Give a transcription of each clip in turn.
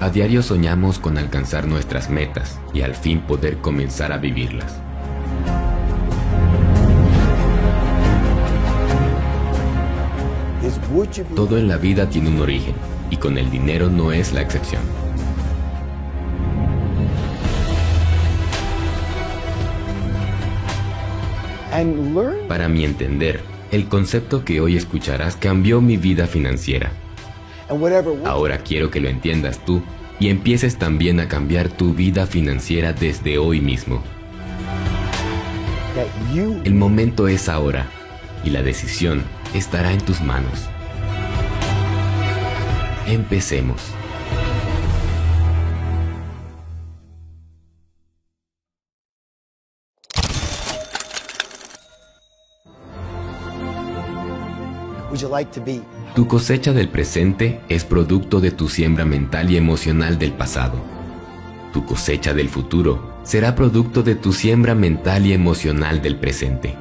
A diario soñamos con alcanzar nuestras metas y al fin poder comenzar a vivirlas. Todo en la vida tiene un origen y con el dinero no es la excepción. Para mi entender, el concepto que hoy escucharás cambió mi vida financiera. Ahora quiero que lo entiendas tú y empieces también a cambiar tu vida financiera desde hoy mismo. El momento es ahora y la decisión estará en tus manos. Empecemos. Tu cosecha del presente es producto de tu siembra mental y emocional del pasado. Tu cosecha del futuro será producto de tu siembra mental y emocional del presente.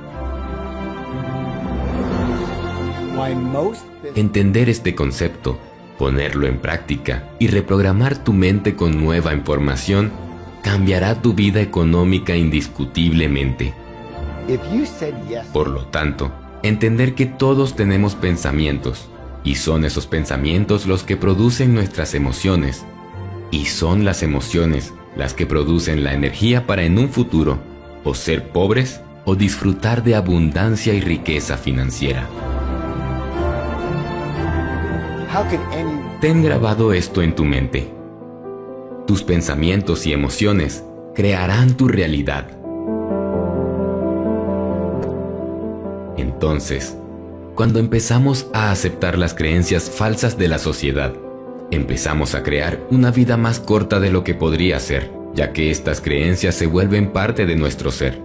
Entender este concepto, ponerlo en práctica y reprogramar tu mente con nueva información cambiará tu vida económica indiscutiblemente. Por lo tanto, entender que todos tenemos pensamientos y son esos pensamientos los que producen nuestras emociones y son las emociones las que producen la energía para en un futuro o ser pobres o disfrutar de abundancia y riqueza financiera. Ten grabado esto en tu mente. Tus pensamientos y emociones crearán tu realidad. Entonces, cuando empezamos a aceptar las creencias falsas de la sociedad, empezamos a crear una vida más corta de lo que podría ser, ya que estas creencias se vuelven parte de nuestro ser.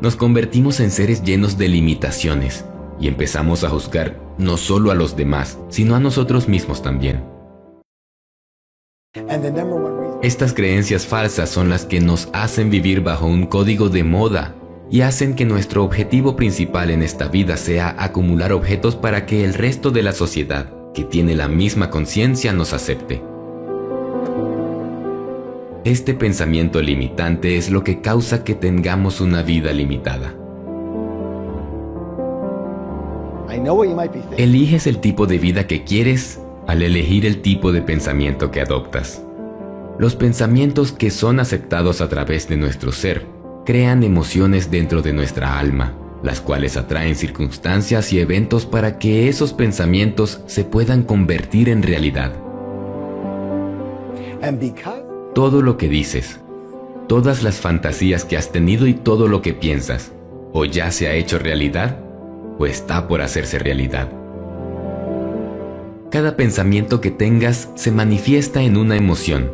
Nos convertimos en seres llenos de limitaciones y empezamos a juzgar no solo a los demás, sino a nosotros mismos también. Estas creencias falsas son las que nos hacen vivir bajo un código de moda y hacen que nuestro objetivo principal en esta vida sea acumular objetos para que el resto de la sociedad, que tiene la misma conciencia, nos acepte. Este pensamiento limitante es lo que causa que tengamos una vida limitada. Eliges el tipo de vida que quieres al elegir el tipo de pensamiento que adoptas. Los pensamientos que son aceptados a través de nuestro ser crean emociones dentro de nuestra alma, las cuales atraen circunstancias y eventos para que esos pensamientos se puedan convertir en realidad. Todo lo que dices, todas las fantasías que has tenido y todo lo que piensas, o ya se ha hecho realidad, o está por hacerse realidad. Cada pensamiento que tengas se manifiesta en una emoción,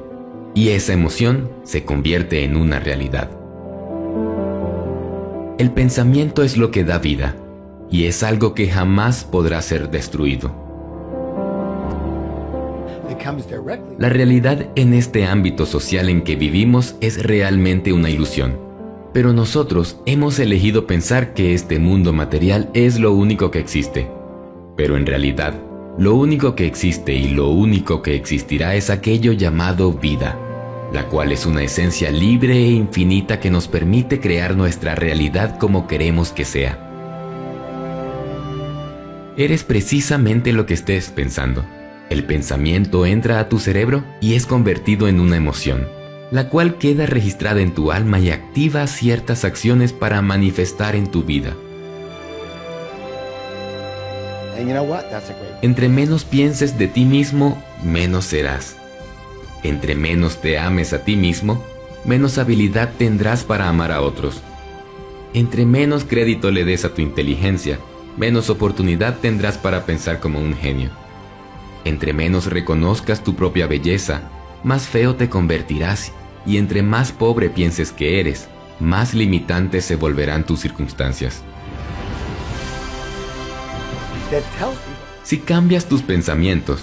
y esa emoción se convierte en una realidad. El pensamiento es lo que da vida y es algo que jamás podrá ser destruido. La realidad en este ámbito social en que vivimos es realmente una ilusión, pero nosotros hemos elegido pensar que este mundo material es lo único que existe. Pero en realidad, lo único que existe y lo único que existirá es aquello llamado vida la cual es una esencia libre e infinita que nos permite crear nuestra realidad como queremos que sea. Eres precisamente lo que estés pensando. El pensamiento entra a tu cerebro y es convertido en una emoción, la cual queda registrada en tu alma y activa ciertas acciones para manifestar en tu vida. Entre menos pienses de ti mismo, menos serás. Entre menos te ames a ti mismo, menos habilidad tendrás para amar a otros. Entre menos crédito le des a tu inteligencia, menos oportunidad tendrás para pensar como un genio. Entre menos reconozcas tu propia belleza, más feo te convertirás y entre más pobre pienses que eres, más limitantes se volverán tus circunstancias. Si cambias tus pensamientos,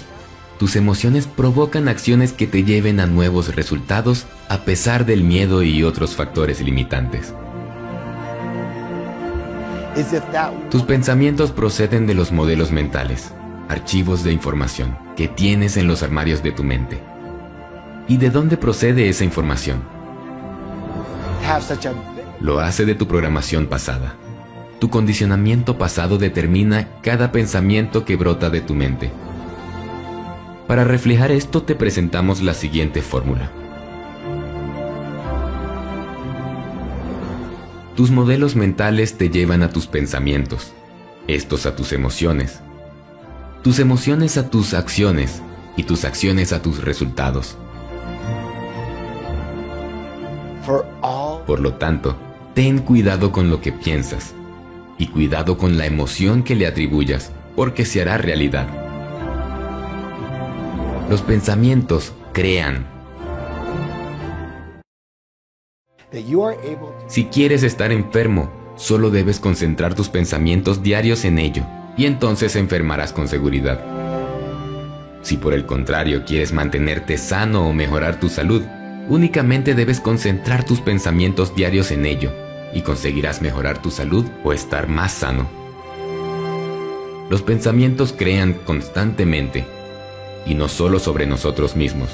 tus emociones provocan acciones que te lleven a nuevos resultados a pesar del miedo y otros factores limitantes. Tus pensamientos proceden de los modelos mentales, archivos de información que tienes en los armarios de tu mente. ¿Y de dónde procede esa información? Lo hace de tu programación pasada. Tu condicionamiento pasado determina cada pensamiento que brota de tu mente. Para reflejar esto te presentamos la siguiente fórmula. Tus modelos mentales te llevan a tus pensamientos, estos a tus emociones, tus emociones a tus acciones y tus acciones a tus resultados. Por lo tanto, ten cuidado con lo que piensas y cuidado con la emoción que le atribuyas, porque se hará realidad. Los pensamientos crean si quieres estar enfermo, solo debes concentrar tus pensamientos diarios en ello, y entonces enfermarás con seguridad. Si por el contrario quieres mantenerte sano o mejorar tu salud, únicamente debes concentrar tus pensamientos diarios en ello, y conseguirás mejorar tu salud o estar más sano. Los pensamientos crean constantemente, y no solo sobre nosotros mismos,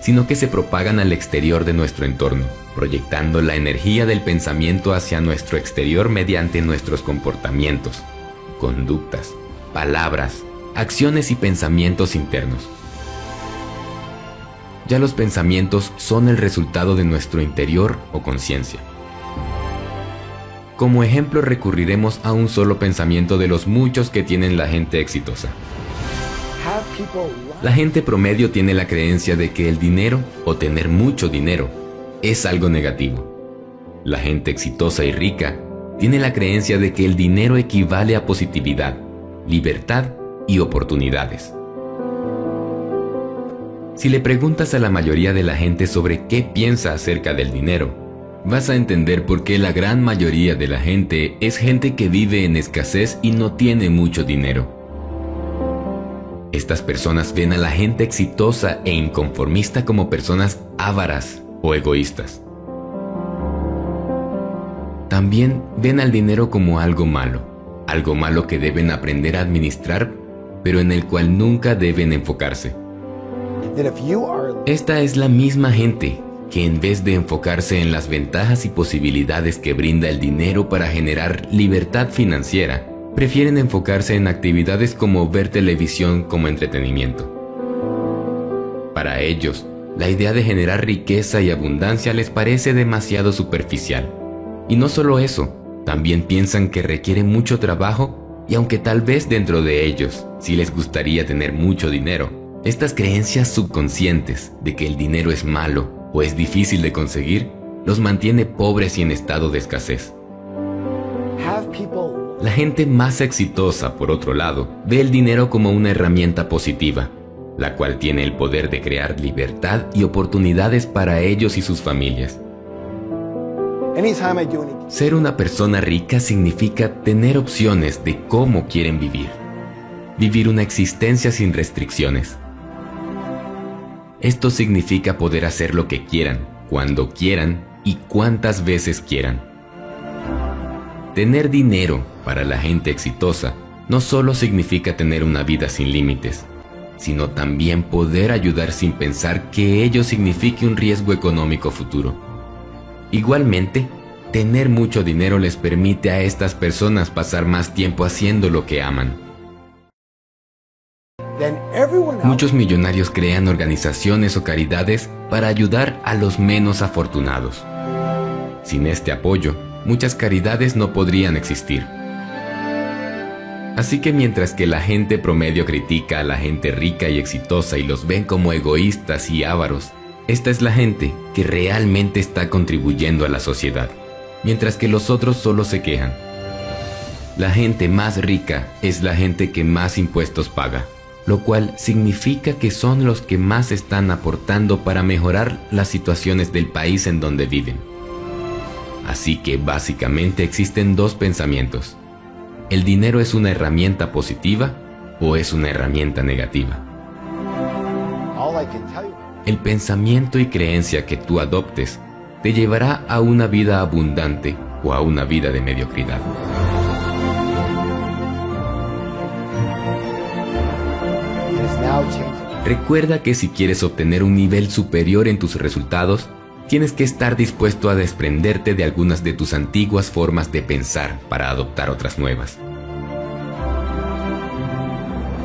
sino que se propagan al exterior de nuestro entorno, proyectando la energía del pensamiento hacia nuestro exterior mediante nuestros comportamientos, conductas, palabras, acciones y pensamientos internos. Ya los pensamientos son el resultado de nuestro interior o conciencia. Como ejemplo recurriremos a un solo pensamiento de los muchos que tienen la gente exitosa. La gente promedio tiene la creencia de que el dinero o tener mucho dinero es algo negativo. La gente exitosa y rica tiene la creencia de que el dinero equivale a positividad, libertad y oportunidades. Si le preguntas a la mayoría de la gente sobre qué piensa acerca del dinero, vas a entender por qué la gran mayoría de la gente es gente que vive en escasez y no tiene mucho dinero. Estas personas ven a la gente exitosa e inconformista como personas ávaras o egoístas. También ven al dinero como algo malo, algo malo que deben aprender a administrar, pero en el cual nunca deben enfocarse. Esta es la misma gente que en vez de enfocarse en las ventajas y posibilidades que brinda el dinero para generar libertad financiera, prefieren enfocarse en actividades como ver televisión como entretenimiento. Para ellos, la idea de generar riqueza y abundancia les parece demasiado superficial. Y no solo eso, también piensan que requiere mucho trabajo y aunque tal vez dentro de ellos sí les gustaría tener mucho dinero, estas creencias subconscientes de que el dinero es malo o es difícil de conseguir los mantiene pobres y en estado de escasez. La gente más exitosa, por otro lado, ve el dinero como una herramienta positiva, la cual tiene el poder de crear libertad y oportunidades para ellos y sus familias. Ser una persona rica significa tener opciones de cómo quieren vivir. Vivir una existencia sin restricciones. Esto significa poder hacer lo que quieran, cuando quieran y cuantas veces quieran. Tener dinero para la gente exitosa no solo significa tener una vida sin límites, sino también poder ayudar sin pensar que ello signifique un riesgo económico futuro. Igualmente, tener mucho dinero les permite a estas personas pasar más tiempo haciendo lo que aman. Muchos millonarios crean organizaciones o caridades para ayudar a los menos afortunados. Sin este apoyo, muchas caridades no podrían existir. Así que mientras que la gente promedio critica a la gente rica y exitosa y los ven como egoístas y ávaros, esta es la gente que realmente está contribuyendo a la sociedad, mientras que los otros solo se quejan. La gente más rica es la gente que más impuestos paga, lo cual significa que son los que más están aportando para mejorar las situaciones del país en donde viven. Así que básicamente existen dos pensamientos. ¿El dinero es una herramienta positiva o es una herramienta negativa? El pensamiento y creencia que tú adoptes te llevará a una vida abundante o a una vida de mediocridad. Recuerda que si quieres obtener un nivel superior en tus resultados, tienes que estar dispuesto a desprenderte de algunas de tus antiguas formas de pensar para adoptar otras nuevas.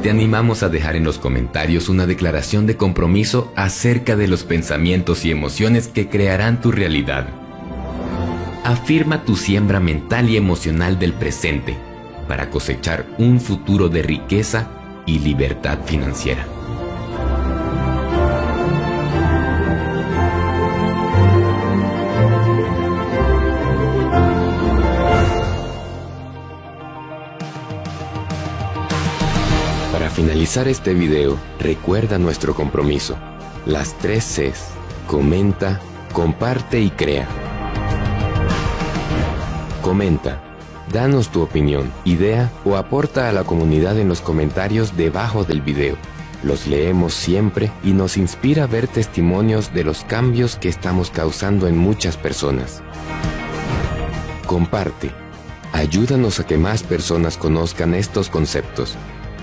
Te animamos a dejar en los comentarios una declaración de compromiso acerca de los pensamientos y emociones que crearán tu realidad. Afirma tu siembra mental y emocional del presente para cosechar un futuro de riqueza y libertad financiera. Finalizar este video, recuerda nuestro compromiso. Las tres Cs. Comenta, comparte y crea. Comenta. Danos tu opinión, idea o aporta a la comunidad en los comentarios debajo del video. Los leemos siempre y nos inspira ver testimonios de los cambios que estamos causando en muchas personas. Comparte. Ayúdanos a que más personas conozcan estos conceptos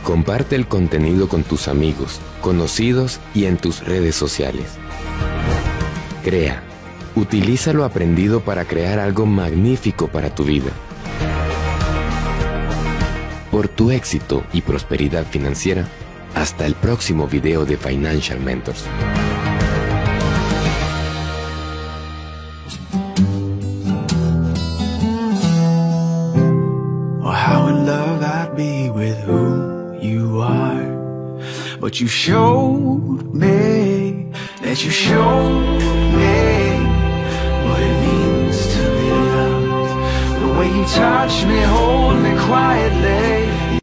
Comparte el contenido con tus amigos, conocidos y en tus redes sociales. Crea. Utiliza lo aprendido para crear algo magnífico para tu vida. Por tu éxito y prosperidad financiera, hasta el próximo video de Financial Mentors. But you showed me that you showed me what it means to be loved. The way you touch me, hold me quietly.